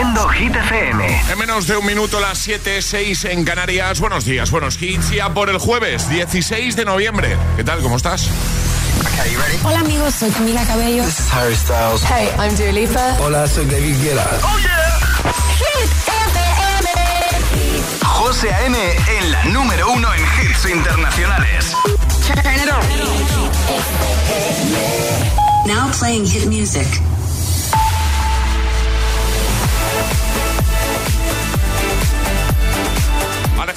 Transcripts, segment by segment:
Haciendo Hit FM. En menos de un minuto, las 7, 6 en Canarias. Buenos días, buenos hits. Ya por el jueves, 16 de noviembre. ¿Qué tal? ¿Cómo estás? Hola amigos, soy Camila Cabello. This is Harry Styles. Hey, I'm Dua Lipa. Hola, soy David Guetta. ¡Oh, yeah! Hit FM. José A.M. en la número uno en hits internacionales. Turn it on. Now playing hit music.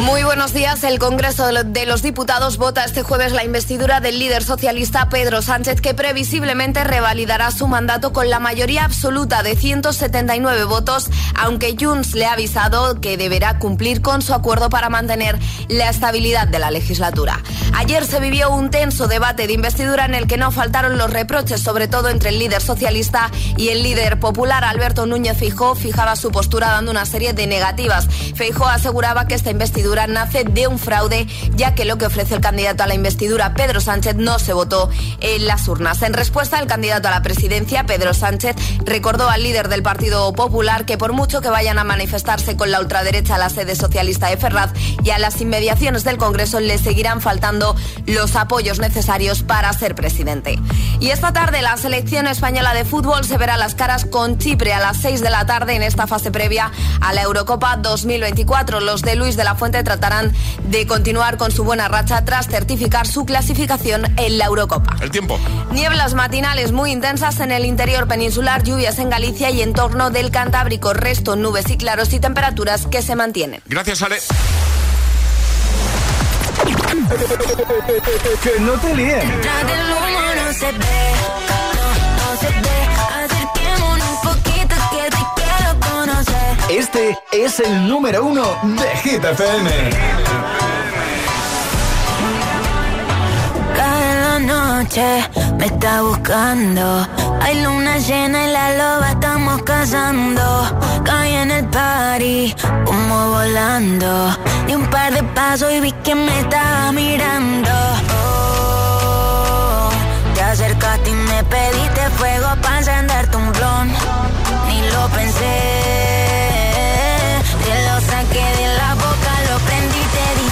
Muy buenos días. El Congreso de los Diputados vota este jueves la investidura del líder socialista Pedro Sánchez, que previsiblemente revalidará su mandato con la mayoría absoluta de 179 votos, aunque Junts le ha avisado que deberá cumplir con su acuerdo para mantener la estabilidad de la legislatura. Ayer se vivió un tenso debate de investidura en el que no faltaron los reproches, sobre todo entre el líder socialista y el líder popular. Alberto Núñez Fijó fijaba su postura dando una serie de negativas. Feijó aseguraba que esta investidura nace de un fraude, ya que lo que ofrece el candidato a la investidura, Pedro Sánchez, no se votó en las urnas. En respuesta, el candidato a la presidencia, Pedro Sánchez, recordó al líder del Partido Popular que por mucho que vayan a manifestarse con la ultraderecha a la sede socialista de Ferraz y a las inmediaciones del Congreso, le seguirán faltando los apoyos necesarios para ser presidente. Y esta tarde la selección española de fútbol se verá las caras con Chipre a las 6 de la tarde en esta fase previa a la Eurocopa 2024. Los de Luis de la Fuente tratarán de continuar con su buena racha tras certificar su clasificación en la Eurocopa. El tiempo. Nieblas matinales muy intensas en el interior peninsular, lluvias en Galicia y en torno del Cantábrico, resto nubes y claros y temperaturas que se mantienen. Gracias, Ale. que no te líen. Este es el número uno de Hit FM. Cada noche me está buscando. Hay luna llena y la loba estamos cazando. Caí en el party, como volando. Di un par de pasos y vi que me estaba mirando. Oh, te acercaste y me pediste fuego para encenderte un blon. Ni lo pensé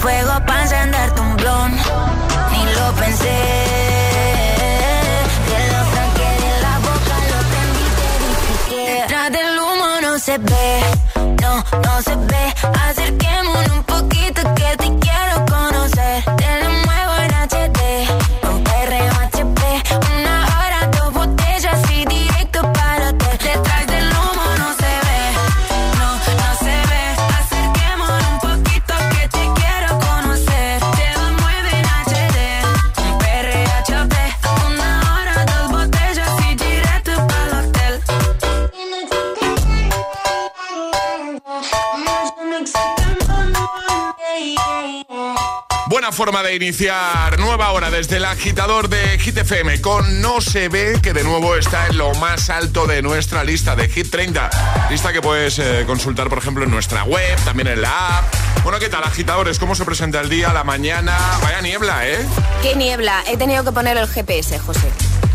fuego para encenderte un blon. Ni lo pensé. Te lo saqué de la boca, lo prendí, te dije que detrás del humo no se ve, forma de iniciar nueva hora desde el agitador de Hit FM con No se ve, que de nuevo está en lo más alto de nuestra lista de Hit 30. Lista que puedes eh, consultar, por ejemplo, en nuestra web, también en la app. Bueno, ¿qué tal, agitadores? ¿Cómo se presenta el día, la mañana? Vaya niebla, ¿eh? ¿Qué niebla? He tenido que poner el GPS, José.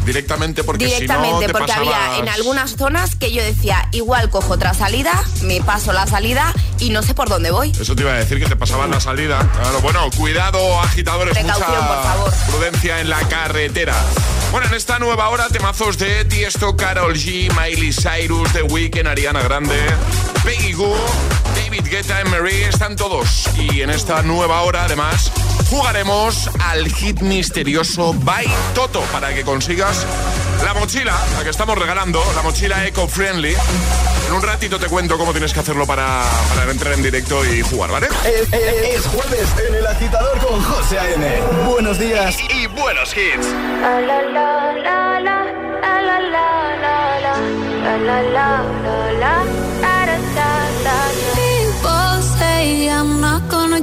Directamente porque Directamente, si no te porque pasabas- había en algunas zonas que yo decía, igual cojo otra salida, me paso la salida y no sé por dónde voy. Eso te iba a decir que te pasaban la salida. Claro, bueno, cuidado, agitadores, Precaución, mucha por favor. prudencia en la carretera. Bueno, en esta nueva hora, temazos de Tiesto, Carol G, Miley Cyrus, The Weeknd, Ariana Grande, Peggy Goo, David Guetta y Marie, están todos. Y en esta nueva hora, además, jugaremos al hit misterioso By Toto para que consigas la mochila, la que estamos regalando, la mochila eco-friendly. En un ratito te cuento cómo tienes que hacerlo para, para entrar en directo y jugar, ¿vale? Es, es- es jueves en el agitador con José A.M. Buenos días. Y buenos hits.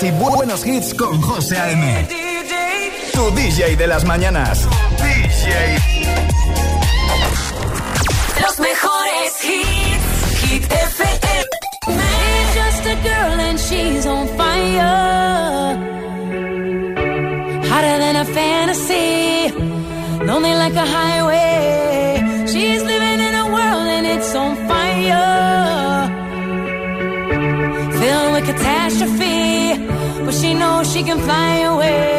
Días y bu- buenos hits con José A.M. Tu DJ de las mañanas. Los mejores hits, Hit FM. Just a girl and she's on fire. Hotter than a fantasy, lonely like a highway. She can fly away.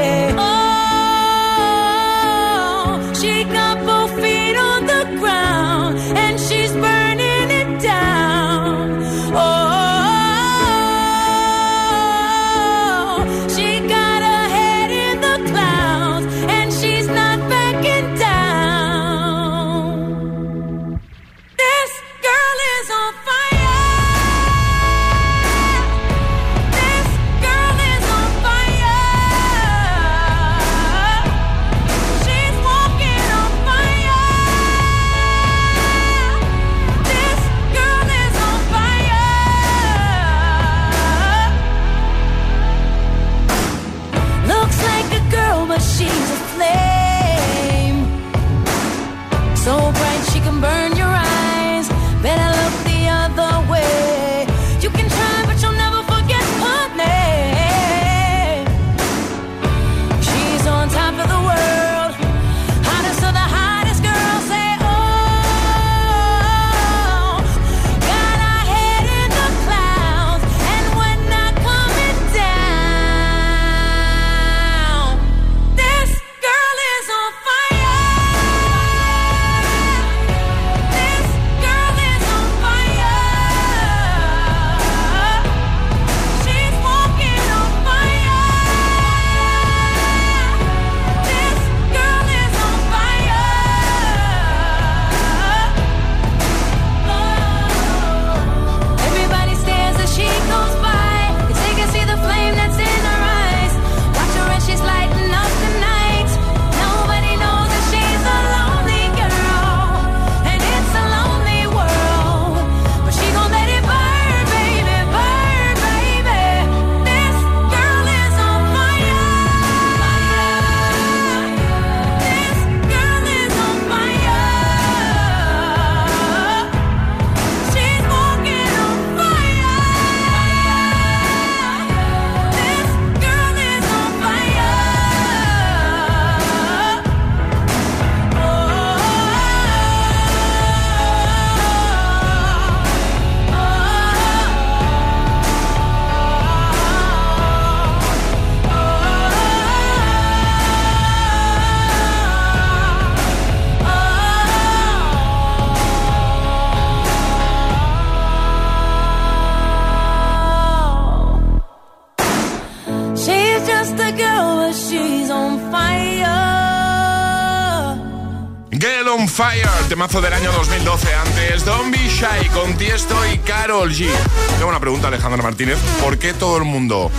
Girl on Fire, temazo del año 2012. Antes, Don't Be Shy con Tiesto y Carol G. Tengo una pregunta, Alejandra Martínez. ¿Por qué todo el mundo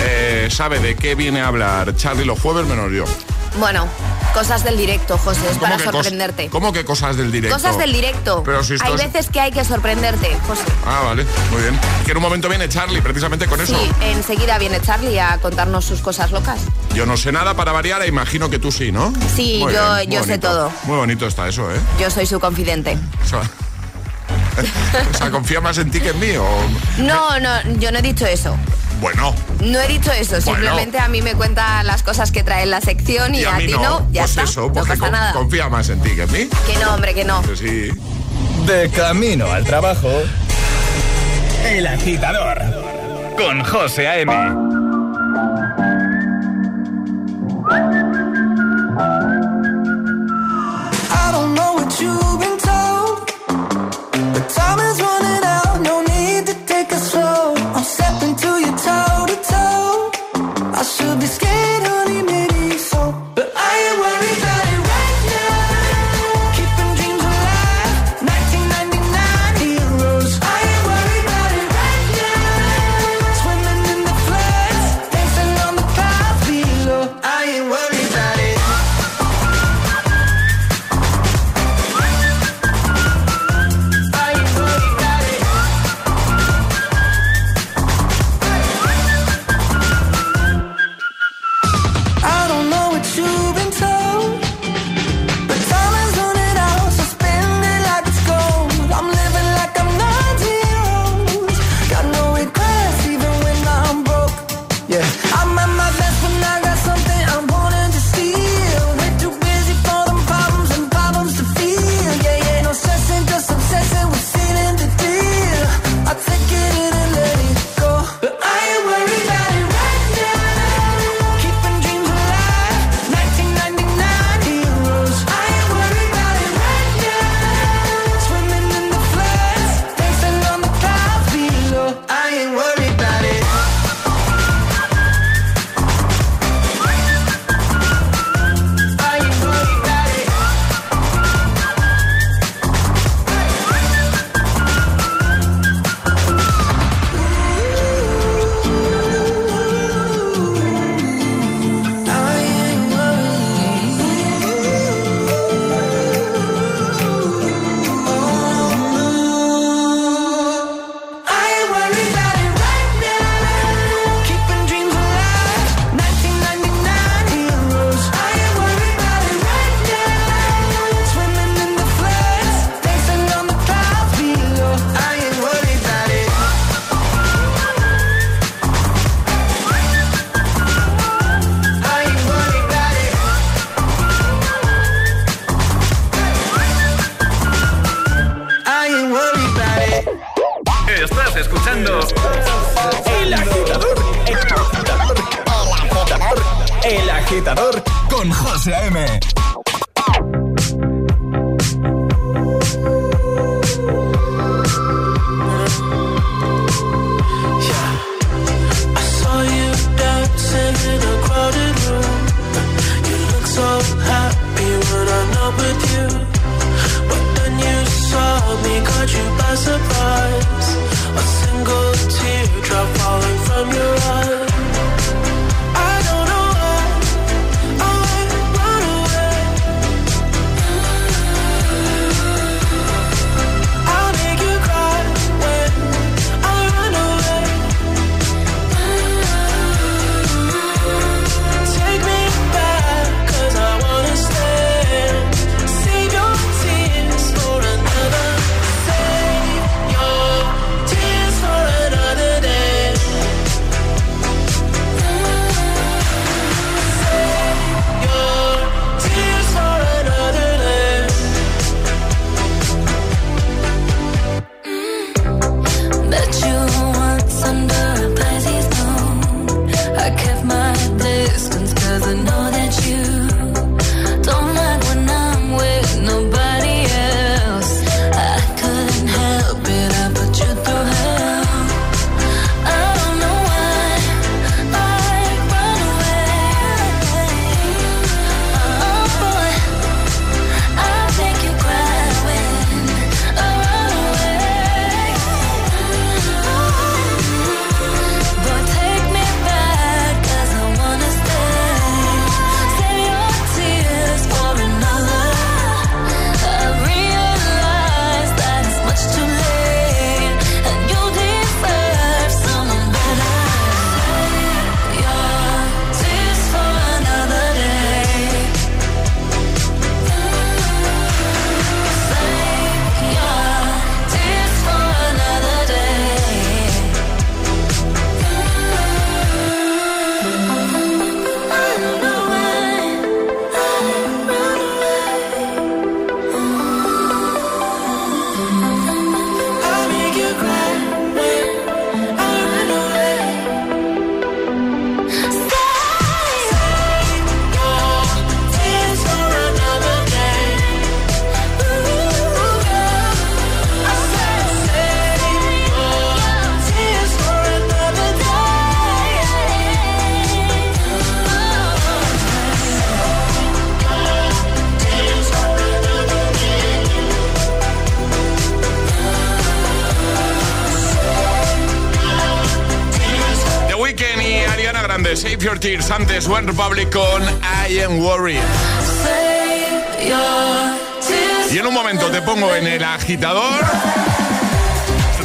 eh, sabe de qué viene a hablar Charlie los jueves menos yo? Bueno, cosas del directo, José, es para sorprenderte. ¿Cómo que cosas del directo? Cosas del directo. Pero si Hay veces que hay que sorprenderte, José. Ah, vale, muy bien. Que en un momento viene Charlie, precisamente con eso. Sí, enseguida viene Charlie a contarnos sus cosas locas. Yo no sé nada para variar e imagino que tú sí, ¿no? Sí, yo, yo sé todo. Muy bonito está eso, ¿eh? Yo soy su confidente. O sea, ¿confía más en ti que en mí? O... No, no, yo no he dicho eso. Bueno. No he dicho eso, simplemente a mí me cuenta las cosas que trae en la sección y, a, ti no, ya pues está. Eso, no pasa nada. confía más en ti que en mí. Que no, hombre, que no. Que sí. De camino al trabajo, El Agitador, con José A.M. you Antes, One Republic con I Am Worried. Y en un momento te pongo en el agitador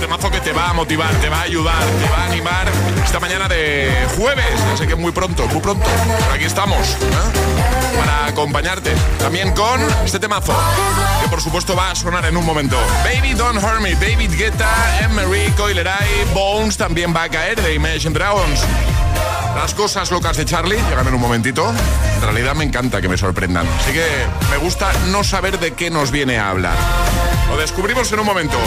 temazo que te va a motivar, te va a ayudar, te va a animar esta mañana de jueves. Sé que muy pronto, muy pronto. Aquí estamos ¿eh? para acompañarte. También con este temazo, que por supuesto va a sonar en un momento. Baby Don't Hurt Me, David Guetta, Emery, Coileray, Bones también va a caer de Imagine Dragons. Las cosas locas de Charlie llegan en un momentito. En realidad me encanta que me sorprendan. Así que me gusta no saber de qué nos viene a hablar. Lo descubrimos en un momento.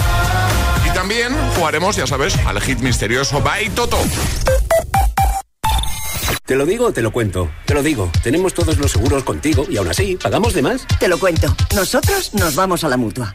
Y también jugaremos, ya sabes, al hit misterioso Bye Toto. ¿Te lo digo o te lo cuento? Te lo digo. Tenemos todos los seguros contigo y aún así, ¿pagamos de más? Te lo cuento. Nosotros nos vamos a la mutua.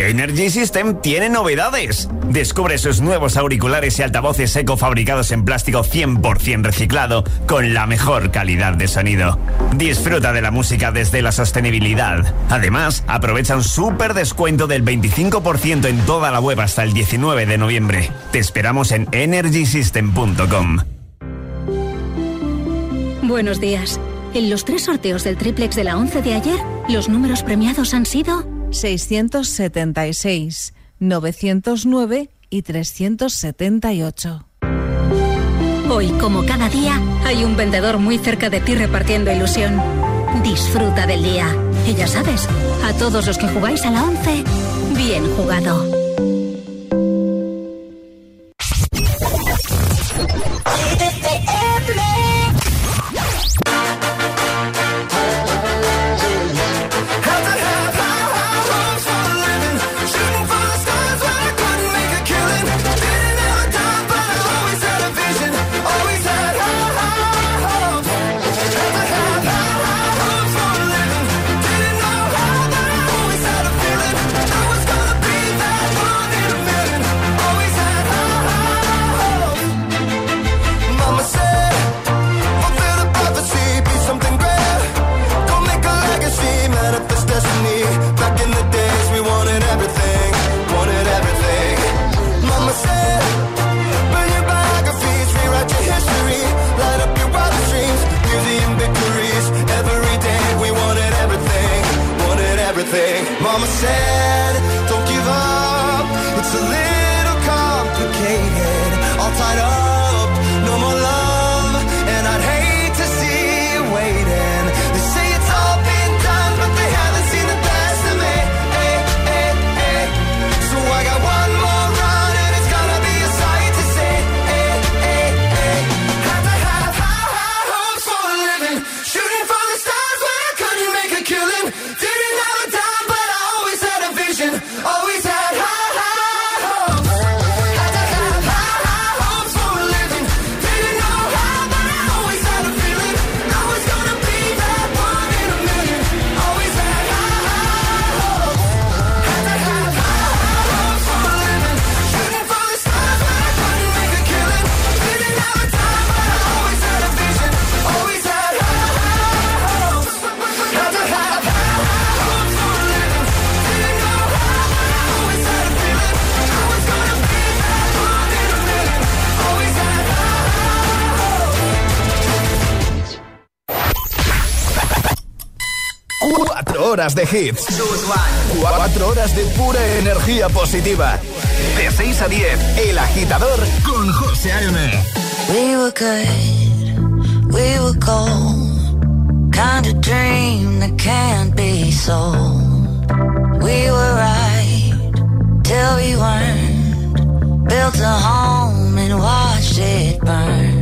Energy System tiene novedades. Descubre sus nuevos auriculares y altavoces eco fabricados en plástico 100% reciclado con la mejor calidad de sonido. Disfruta de la música desde la sostenibilidad. Además, aprovecha un súper descuento del 25% en toda la web hasta el 19 de noviembre. Te esperamos en energysystem.com. Buenos días. En los tres sorteos del triplex de la 11 de ayer, los números premiados han sido 676, 909 y 378. Hoy, como cada día, hay un vendedor muy cerca de ti repartiendo ilusión. Disfruta del día. Y ya sabes, a todos los que jugáis a la 11, bien jugado. Horas de hits. 4 horas de pura energía positiva. De 6 a 10, El Agitador con José A.M. We were good, we were gold. Kind of dream that can't be sold. We were right till we weren't. Built a home and watched it burn.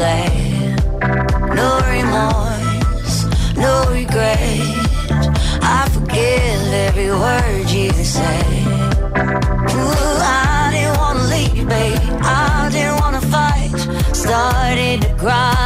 No remorse, no regret. I forgive every word you say. Ooh, I didn't wanna leave, babe. I didn't wanna fight. Started to cry,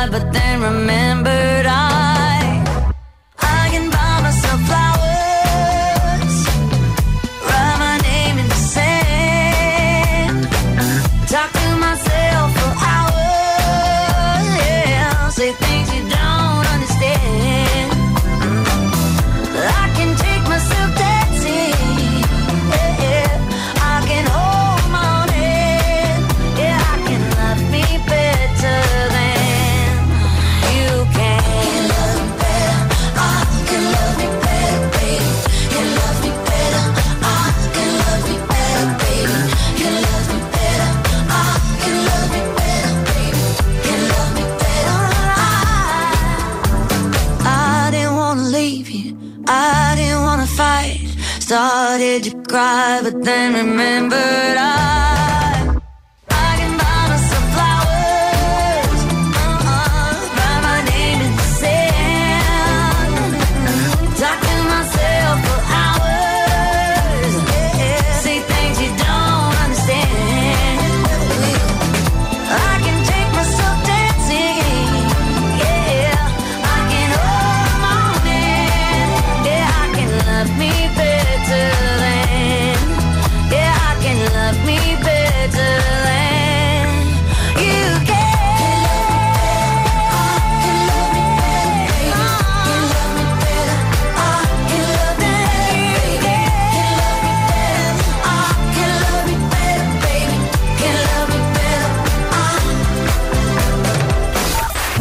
then remember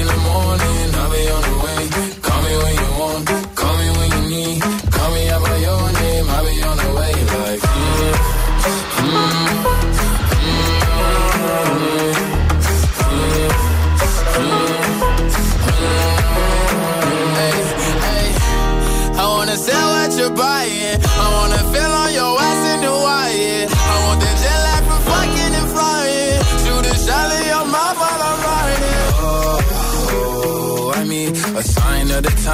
In the morning, I'll be on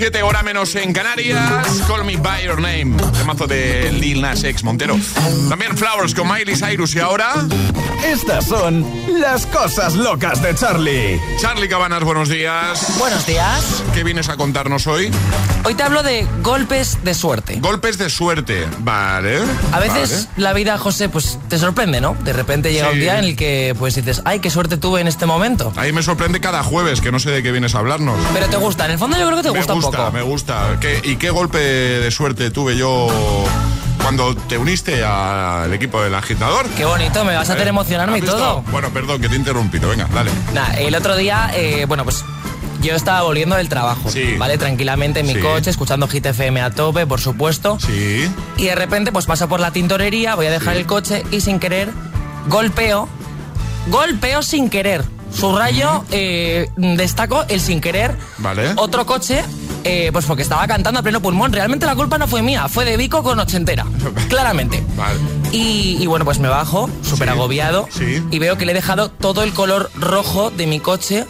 7.27, hora menos en Canarias. Call me by your name. Temazo de Lil Nas X Montero. También Flowers con Miley Cyrus y ahora. Estas son las cosas locas de Charlie. Charlie Cabanas, buenos días. Buenos días. ¿Qué vienes a contarnos hoy? Hoy te hablo de golpes de suerte. Golpes de suerte, vale. A veces la vida, José, pues te sorprende, ¿no? De repente llega Sí. un día en el que pues dices, ay, qué suerte tuve en este momento. Ahí me sorprende cada jueves, que no sé de qué vienes a hablarnos. Pero te gusta, en el fondo yo creo que te gusta, gusta, un poco. me gusta. ¿Qué- ¿Y qué golpe de suerte tuve yo cuando te uniste al equipo del agitador. Qué bonito, me vas a hacer Eh, emocionarme y todo. Bueno, perdón, que te he interrumpido. Venga, dale. Nah, el otro día, eh, bueno, pues yo estaba volviendo del trabajo, ¿vale? Tranquilamente en mi Sí. coche, escuchando Hit FM a tope, por supuesto. Sí. Y de repente, pues paso por la tintorería, voy a dejar el coche y sin querer, golpeo, golpeo sin querer. Subrayo, eh, destaco el sin querer. Vale. Otro coche, eh, pues porque estaba cantando a pleno pulmón. Realmente la culpa no fue mía, fue de Vico con ochentera. claramente. Vale. Y, y bueno, pues me bajo, súper agobiado, y veo que le he dejado todo el color rojo de mi coche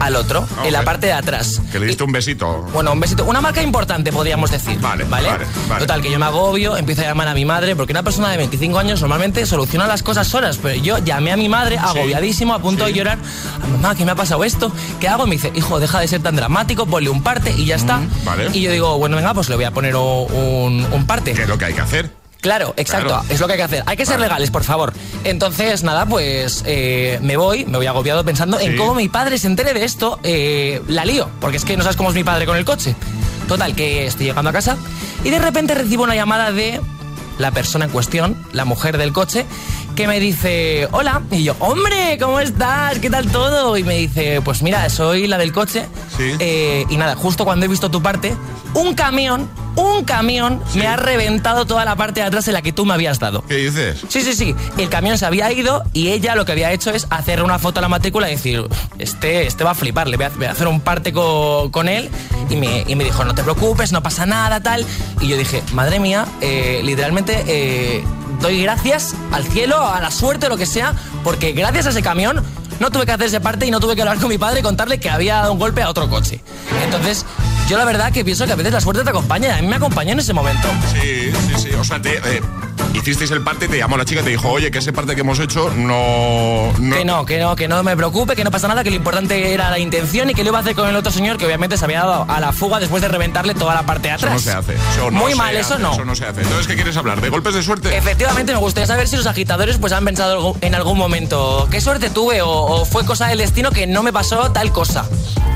al otro, en la parte de atrás. Que le diste un besito. Bueno, un besito. Una marca importante, podríamos decir. Vale, ¿vale? vale, vale. Total, que yo me agobio, empiezo a llamar a mi madre, porque una persona de 25 años normalmente soluciona las cosas solas, pero yo llamé a mi madre agobiadísimo, a punto de llorar. Mamá, ¿qué me ha pasado esto? ¿Qué hago? Me dice, hijo, deja de ser tan dramático, ponle un parte y ya está. vale. Y yo digo, bueno, venga, pues le voy a poner un, un parte. ¿Qué es lo que hay que hacer? Claro, exacto, Claro. es lo que hay que hacer. Hay que ser legales, por favor. Entonces, nada, pues eh, me voy, me voy agobiado pensando en cómo mi padre se entere de esto, eh, la lío, porque es que no sabes cómo es mi padre con el coche. Total, que estoy llegando a casa y de repente recibo una llamada de la persona en cuestión, la mujer del coche, que me dice, hola, y yo, hombre, ¿cómo estás? ¿Qué tal todo? Y me dice, pues mira, soy la del coche. Eh, y nada, justo cuando he visto tu parte, un camión, un camión me ha reventado toda la parte de atrás en la que tú me habías dado. ¿Qué dices? Sí, sí, sí. El camión se había ido y ella lo que había hecho es hacer una foto a la matrícula y decir, este, este va a flipar, le voy a, voy a hacer un parte co- con él. Y me, y me dijo, no te preocupes, no pasa nada, tal. Y yo dije, madre mía, eh, literalmente eh, doy gracias al cielo, a la suerte, lo que sea, porque gracias a ese camión no tuve que hacer ese parte y no tuve que hablar con mi padre y contarle que había dado un golpe a otro coche. Entonces, yo la verdad que pienso que a veces la suerte te acompaña. A mí me acompañó en ese momento. Sí, sí, sí. O sea, te, eh, hicisteis el parte, te llamó la chica y te dijo, oye, que ese parte que hemos hecho no... no Que no, que no, que no me preocupe, que no pasa nada, que lo importante era la intención y que lo iba a hacer con el otro señor que obviamente se había dado a la fuga después de reventarle toda la parte de Eso atrás. no se hace. Eso no Muy se mal, eso no. Eso no se hace. Entonces, ¿qué quieres hablar? ¿De golpes de suerte? Efectivamente, me gustaría saber si los agitadores pues han pensado en algún momento qué suerte tuve o, o fue cosa del destino que no me pasó tal cosa.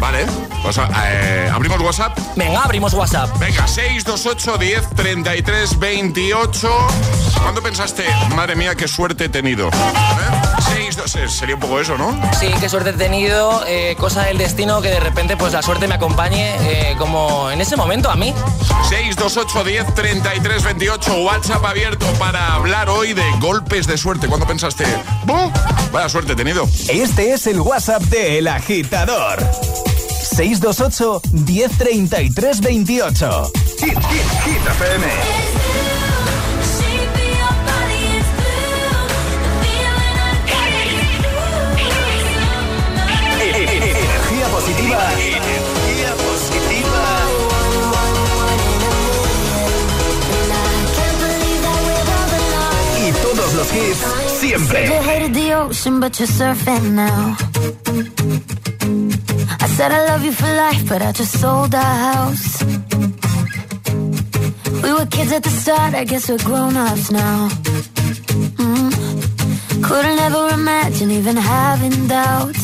Vale. Pues eh, abrimos WhatsApp. Venga, abrimos WhatsApp. Venga, 628 10 33 28. ¿Cuándo pensaste, madre mía, qué suerte he tenido? ¿Eh? 628, sería un poco eso, ¿no? Sí, qué suerte he tenido, eh, cosa del destino que de repente pues la suerte me acompañe eh, como en ese momento a mí. 628 10 33 28 WhatsApp abierto para hablar hoy de golpes de suerte. ¿Cuándo pensaste? ¡Buh! Vaya suerte he tenido. Este es el WhatsApp de El Agitador. 628 1033 28. Hit, hit, hit FM. Positiva. Energía positiva. Y todos los hits siempre. I said I love you for life, but I just sold our house. We were kids at the start, I guess we're grown ups now. Mm. Couldn't ever imagine even having doubts,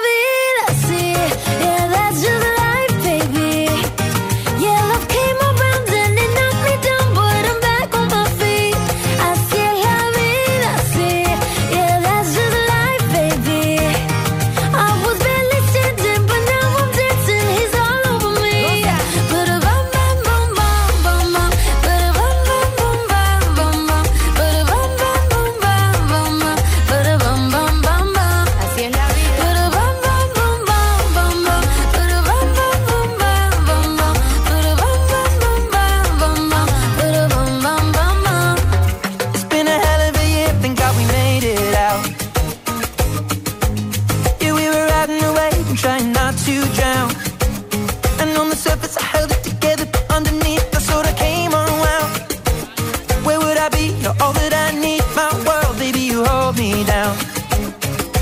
I be? You're all that I need, my world, baby, you hold me down.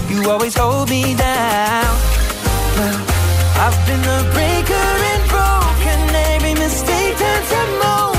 You always hold me down. Well, I've been the breaker and broken. Every mistake turns to moments.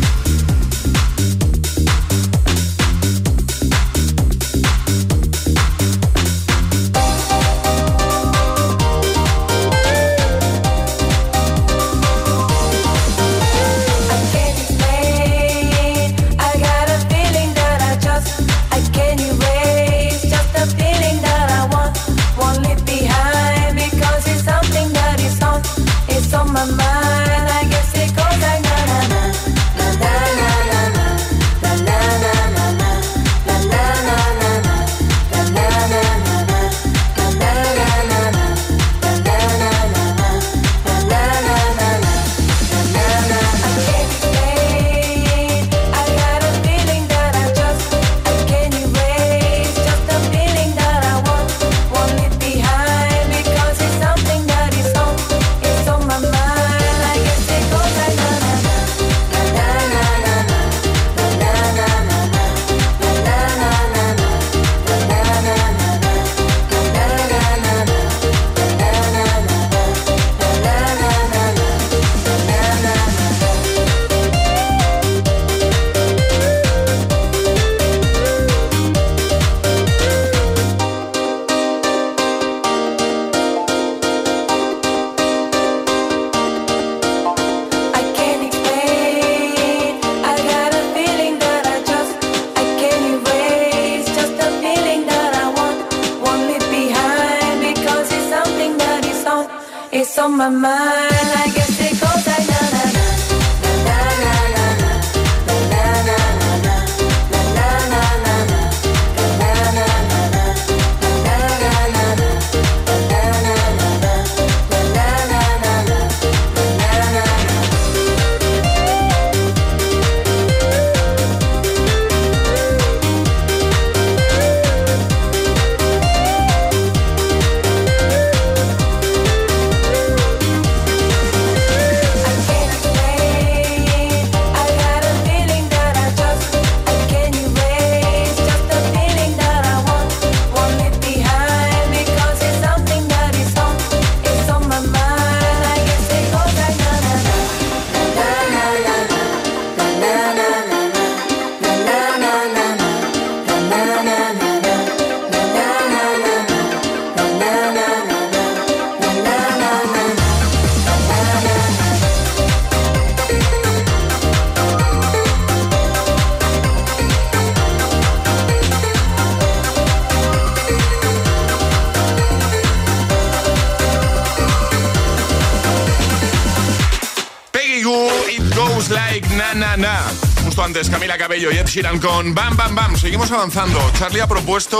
Cabello y Ed Sheeran con Bam Bam Bam. Seguimos avanzando. Charlie ha propuesto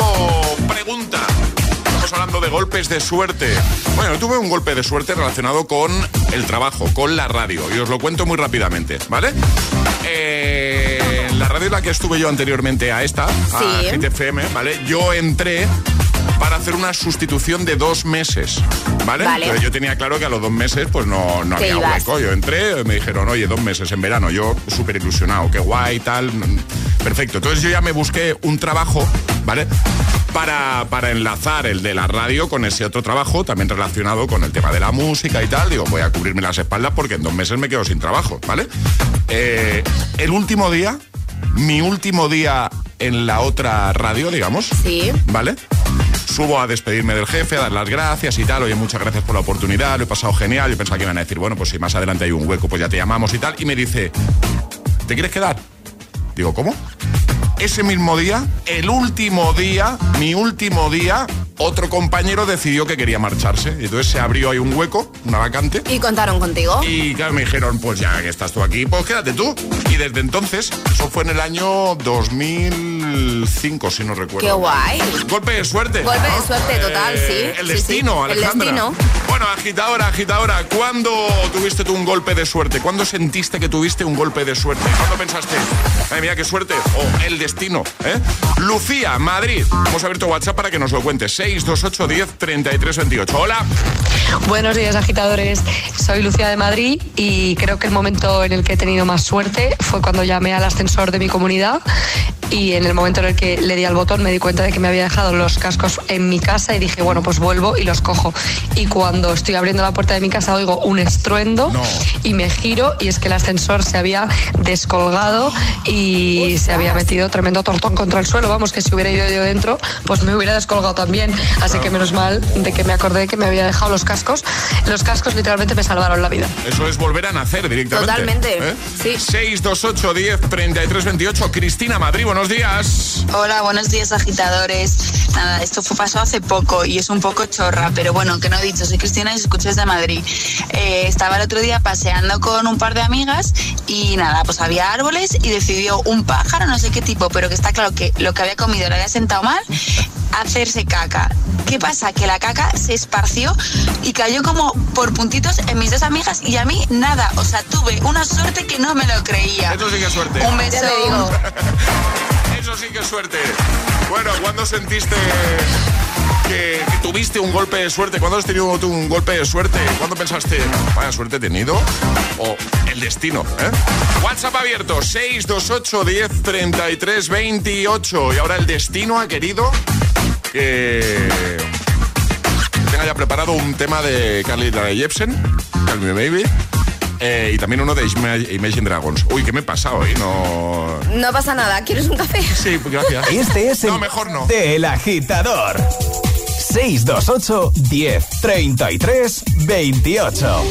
pregunta. Estamos hablando de golpes de suerte. Bueno, tuve un golpe de suerte relacionado con el trabajo, con la radio. Y os lo cuento muy rápidamente, ¿vale? Eh, la radio en la que estuve yo anteriormente a esta, Sí. a GTFM, ¿vale? Yo entré hacer una sustitución de dos meses, ¿vale? Vale. Entonces yo tenía claro que a los dos meses pues no, no había ibas. hueco. Yo entré, me dijeron, oye, dos meses en verano. Yo súper ilusionado, qué guay, tal. Perfecto. Entonces yo ya me busqué un trabajo, ¿vale? Para, para enlazar el de la radio con ese otro trabajo, también relacionado con el tema de la música y tal. Digo, voy a cubrirme las espaldas porque en dos meses me quedo sin trabajo, ¿vale? Eh, el último día, mi último día en la otra radio, digamos. Sí. ¿Vale? Subo a despedirme del jefe, a dar las gracias y tal. Oye, muchas gracias por la oportunidad, lo he pasado genial. Yo pensaba que iban a decir, bueno, pues si más adelante hay un hueco, pues ya te llamamos y tal. Y me dice, ¿te quieres quedar? Digo, ¿cómo? Ese mismo día, el último día, mi último día, otro compañero decidió que quería marcharse. Entonces se abrió ahí un hueco, una vacante. Y contaron contigo. Y claro, me dijeron, pues ya que estás tú aquí, pues quédate tú. Y desde entonces, eso fue en el año 2005, si no recuerdo. Qué guay. Golpe de suerte. Golpe de suerte total, sí. El Sí, sí. destino, El Alejandra. destino. Bueno, agitadora, agitadora, ¿cuándo tuviste tú un golpe de suerte? ¿Cuándo sentiste que tuviste un golpe de suerte? ¿Cuándo pensaste, ay, mira qué suerte? O el destino, ¿eh? Lucía, Madrid. Hemos abierto WhatsApp para que nos lo cuentes. 628 10 33 28. Hola. Buenos días, agitadores. Soy Lucía de Madrid y creo que el momento en el que he tenido más suerte fue cuando llamé al ascensor de mi comunidad y en el momento en el que le di al botón me di cuenta de que me había dejado los cascos en mi casa y dije, bueno, pues vuelvo y los cojo. Y cuando estoy abriendo la puerta de mi casa oigo un estruendo y me giro y es que el ascensor se había descolgado y se había metido tremendo tortón contra el suelo. Vamos, que si hubiera ido yo dentro, pues me hubiera descolgado también. Así que menos mal de que me acordé que me había dejado los cascos. Los cascos literalmente me salvaron la vida. Eso es volver a nacer directamente. Totalmente, ¿eh? sí. 628 10 33 28. Cristina Madrid, buenos días. Hola, buenos días agitadores. Nada, esto fue, pasó hace poco y es un poco chorra, pero bueno, que no he dicho, soy Cristina y escucho desde Madrid. Eh, estaba el otro día paseando con un par de amigas y nada, pues había árboles y decidió un pájaro, no sé qué tipo, pero que está claro que lo que había comido le había sentado mal, hacerse caca. ¿Qué pasa? Que la caca se esparció y cayó como por puntitos en mis dos amigas y a mí nada. O sea, tuve una suerte que no me lo creía. Eso sí que es suerte. Un beso. Eso sí que es suerte. Bueno, ¿cuándo sentiste que, que tuviste un golpe de suerte? ¿Cuándo has tenido tú un golpe de suerte? ¿Cuándo pensaste, vaya suerte he tenido? O el destino, ¿eh? WhatsApp abierto, 628 10 33 28. Y ahora el destino ha querido que tenga ya preparado un tema de Carly Rae Jepsen, Call Me Baby. eh, y también uno de Ima- Imagine Dragons. Uy, ¿qué me he pasado hoy? No. No pasa nada. ¿Quieres un café? Sí, pues gracias. Este es el No, mejor no. del agitador. 628 10 33 28.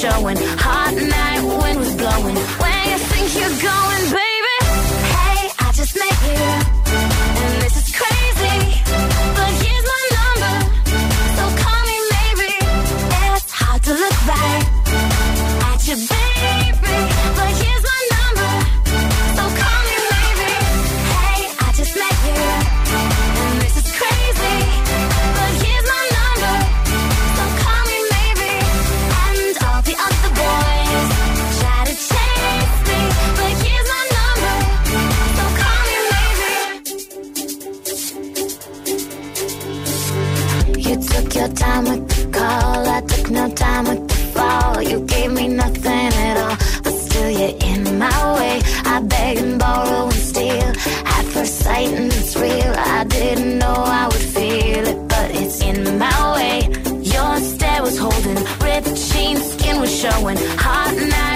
Showing. Hot night, wind was blowing. Where you think you're going, baby? Was showing. Hot night,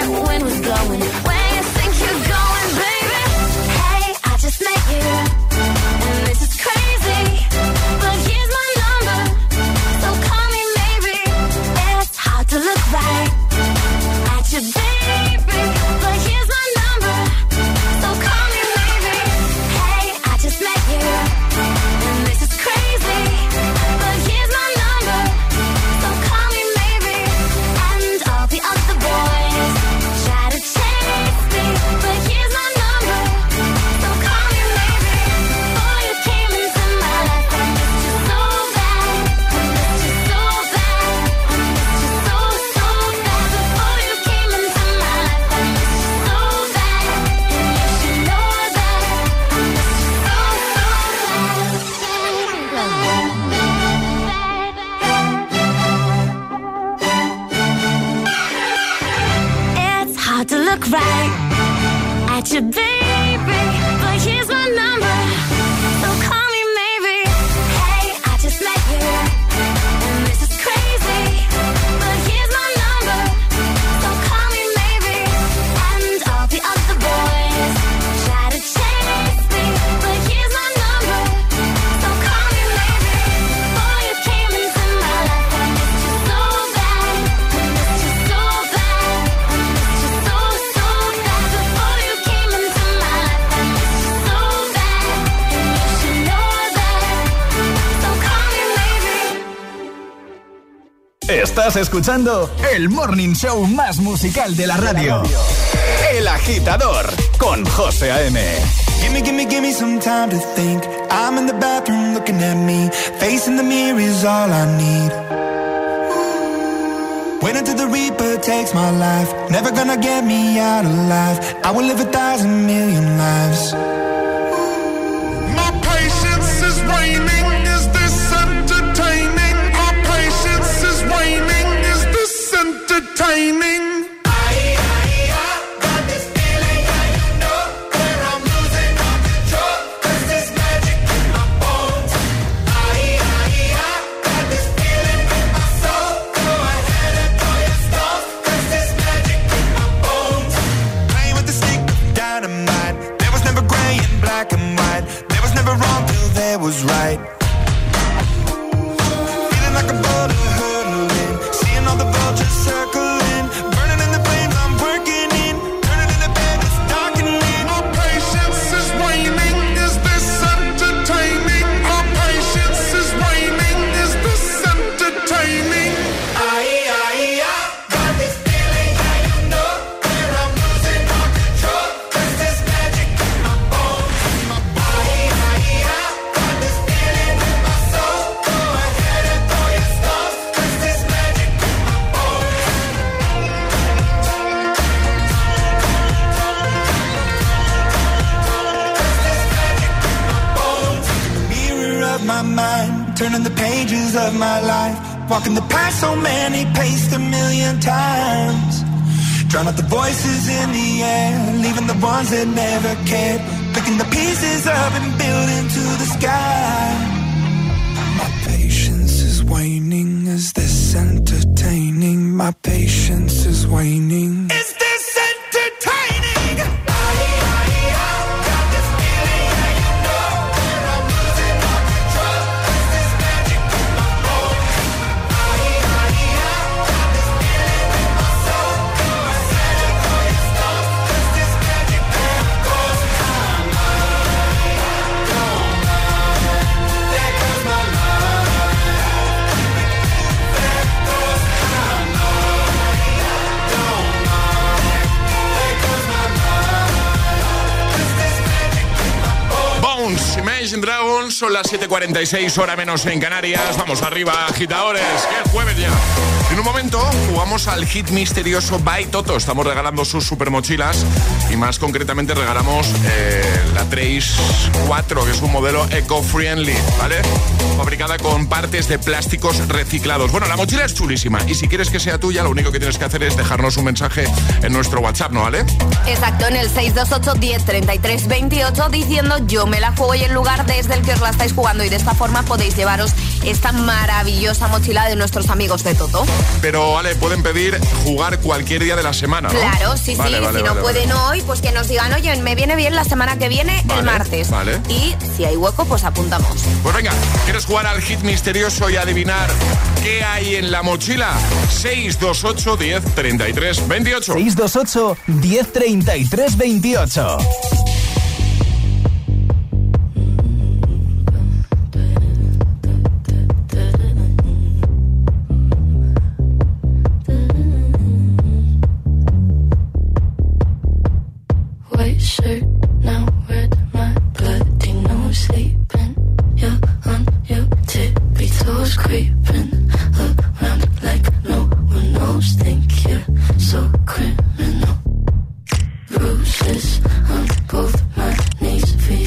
Estás escuchando el morning show más musical de la radio. El agitador con José A.M. Gimme, gimme, gimme some time to think. I'm in the bathroom looking at me. Facing the mirror is all I need. Wait until the Reaper takes my life. Never gonna get me out alive. I will live a thousand million lives. Las 7.46, hora menos en Canarias. Vamos arriba, agitadores, que es jueves ya. En un momento jugamos al hit misterioso By Toto. Estamos regalando sus super mochilas y más concretamente regalamos eh, la Trace 4, que es un modelo eco-friendly, ¿vale? Fabricada con partes de plásticos reciclados. Bueno, la mochila es chulísima y si quieres que sea tuya, lo único que tienes que hacer es dejarnos un mensaje en nuestro WhatsApp, ¿no, vale? Exacto, en el 628 10 33 28 diciendo yo me la juego y el lugar desde el que os la estáis jugando y de esta forma podéis llevaros esta maravillosa mochila de nuestros amigos de Toto. Pero, vale, pueden pedir jugar cualquier día de la semana, ¿no? Claro, sí, Vale, sí. vale, si no vale, pueden hoy, pues que nos digan, oye, me viene bien la semana que viene, Vale, el martes. vale. Y si hay hueco, pues apuntamos. Pues venga, ¿quieres jugar al hit misterioso y adivinar qué hay en la mochila? 628 10 33 28. 628 1033 28. Bruises on both my knees for you.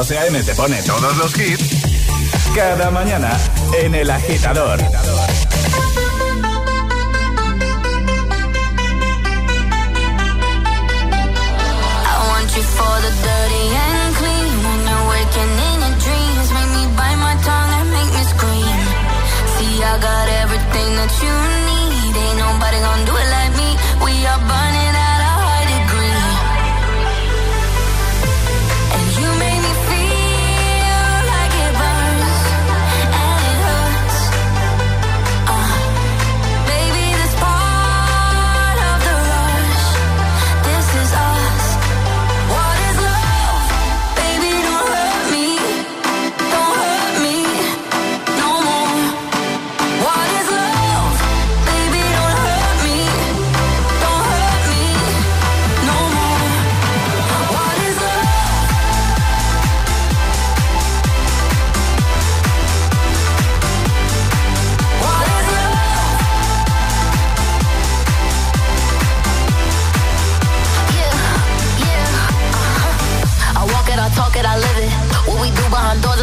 José A.M. te pone todos los hits cada mañana en El Agitador. I want you for the dirty and clean When you're waking in your dreams Make me bite my tongue and make me scream See, I got everything that you need Ain't nobody gonna do it like that.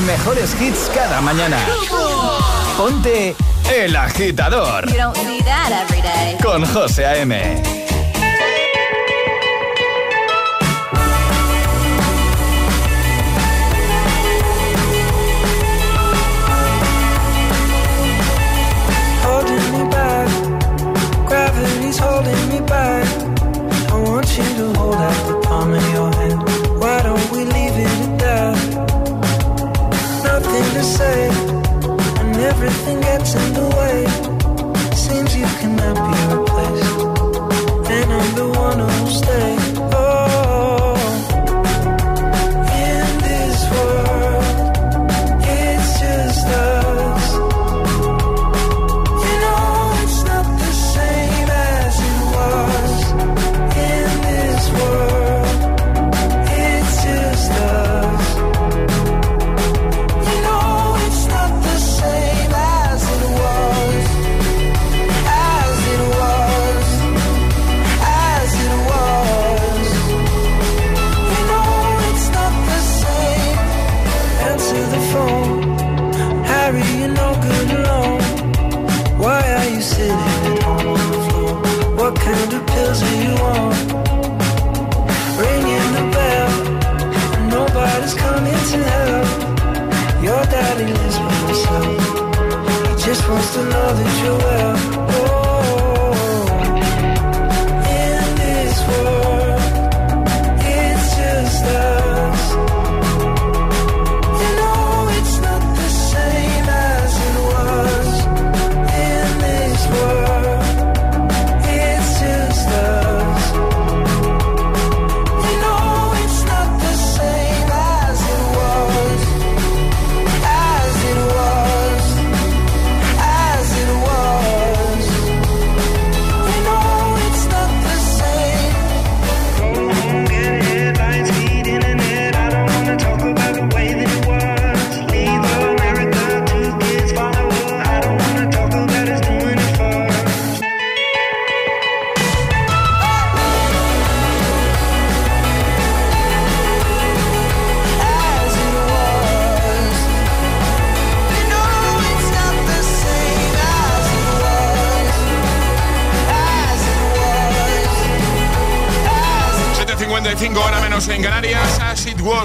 mejores hits cada mañana. Ponte El Agitador. You don't see that every day. Con José A.M. Gravity's holding me back. I want you to hold out the palm of your everything gets in the your daddy lives by himself. He just wants to know that you're well.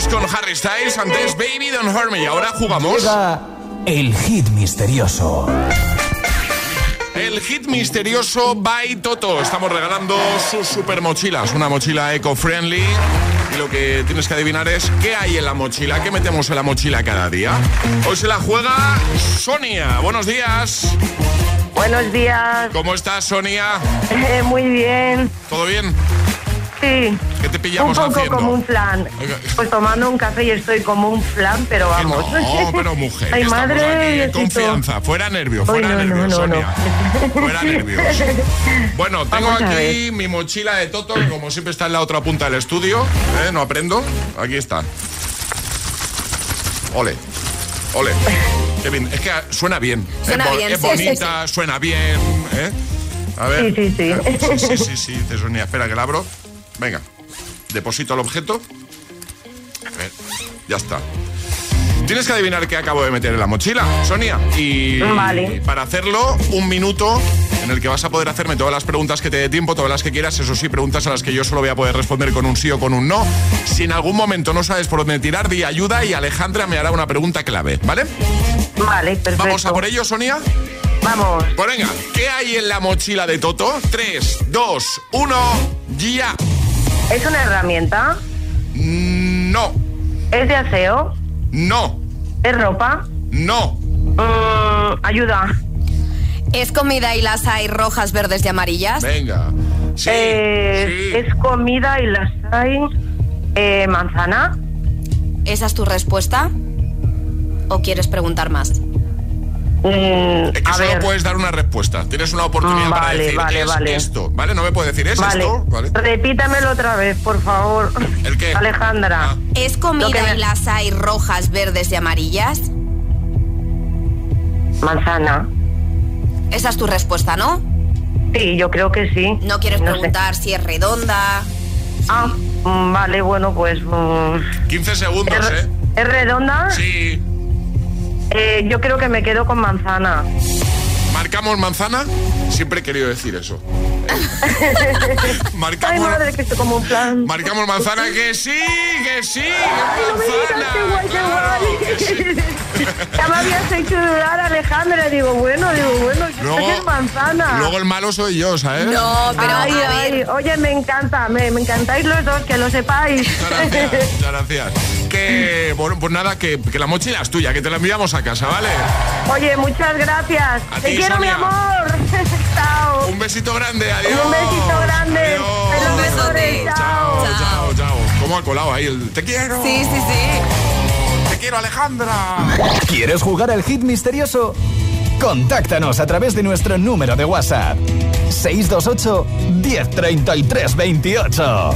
Con Harry Styles. Antes Baby Don't Hurt Me. Y ahora jugamos. Llega el hit misterioso. El hit misterioso by Toto. Estamos regalando sus super mochilas. Una mochila eco-friendly. Y lo que tienes que adivinar es qué hay en la mochila, qué metemos en la mochila cada día. Hoy se la juega Sonia. Buenos días. Buenos días. ¿Cómo estás, Sonia? Eh, muy bien. ¿Todo bien? Sí. ¿Qué te pillamos un poco haciendo? como un flan. Pues tomando un café y estoy como un flan, pero vamos. No, pero mujer, Ay, madre, aquí en Diosito. confianza. Fuera nervios, fuera no, nervios, no, no. Sonia. Fuera nervios. Bueno, tengo Vamos aquí mi mochila de Toto, que como siempre está en la otra punta del estudio. ¿eh? No aprendo. Aquí está. Ole. Ole. Qué bien. Es que suena bien. Suena es, bo- bien, es sí, sí, bonita, suena bien. ¿eh? A ver. Sí, sí, sí. Sí, sí, sí, sí. Espera que la abro. Venga. Deposito el objeto. A ver. Ya está. Tienes que adivinar qué acabo de meter en la mochila, Sonia. Y Vale. para hacerlo, un minuto en el que vas a poder hacerme todas las preguntas que te dé tiempo, todas las que quieras. Eso sí, preguntas a las que yo solo voy a poder responder con un sí o con un no. Si en algún momento no sabes por dónde tirar, di ayuda y Alejandra me hará una pregunta clave, ¿vale? Vale, perfecto. ¿Vamos a por ello, Sonia? Vamos. Pues venga, ¿qué hay en la mochila de Toto? 3, 2, 1, ya. ¿Es una herramienta? No, ¿Es de aseo? no, ¿Es ropa? no. Mm, ayuda. ¿Es comida y las hay rojas, verdes y amarillas? Venga. Sí, Eh, ¿Es comida y las hay? Eh, ¿Manzana? ¿Esa es tu respuesta? ¿O quieres preguntar más? Mm, Es que a solo ver. puedes dar una respuesta. Tienes una oportunidad Mm, para vale, decir vale, es vale. esto, ¿vale? No me puedes decir es Vale. esto, ¿vale? Repítamelo otra vez, por favor. ¿El qué? Alejandra. ¿Es Lo que comida me- y las hay rojas, verdes y amarillas? Manzana. Esa es tu respuesta, ¿no? Sí, yo creo que sí. No quieres No sé. preguntar si es redonda. Ah, mm, vale, bueno, pues. mm, 15 segundos, ¿es, ¿eh? ¿Es redonda? Sí. Eh, yo creo que me quedo con manzana. ¿Marcamos manzana? Siempre he querido decir eso. Ay, Marcamos, madre, que estoy como un plan. marcamos manzana, que sí, que sí, Ay, no me digas, manzana. qué guay, qué claro, que. Ya me habías hecho dudar, Alejandra. Digo, bueno, digo, bueno, yo Luego- es manzana. Luego el malo soy yo, ¿sabes? No, pero ay, a ay, ver. oye, me encanta, me, me encantáis los dos, que lo sepáis. Muchas gracias, muchas gracias. Que, bueno, pues nada, que, que la mochila es tuya, que te la enviamos a casa, ¿vale? Oye, muchas gracias. A Te ti, quiero, mi Sonia. amor. Chao. Un besito grande, adiós. Un besito grande. Adiós. Chao. Chao, chao, chao. ¿Cómo ha colado ahí el te quiero? Sí, sí, sí. Te quiero, Alejandra. ¿Quieres jugar al hit misterioso? Contáctanos a través de nuestro número de WhatsApp. 628 1033 28.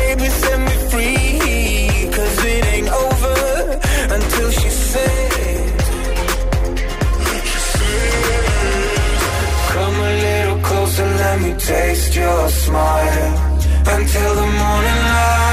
taste your smile until the morning light.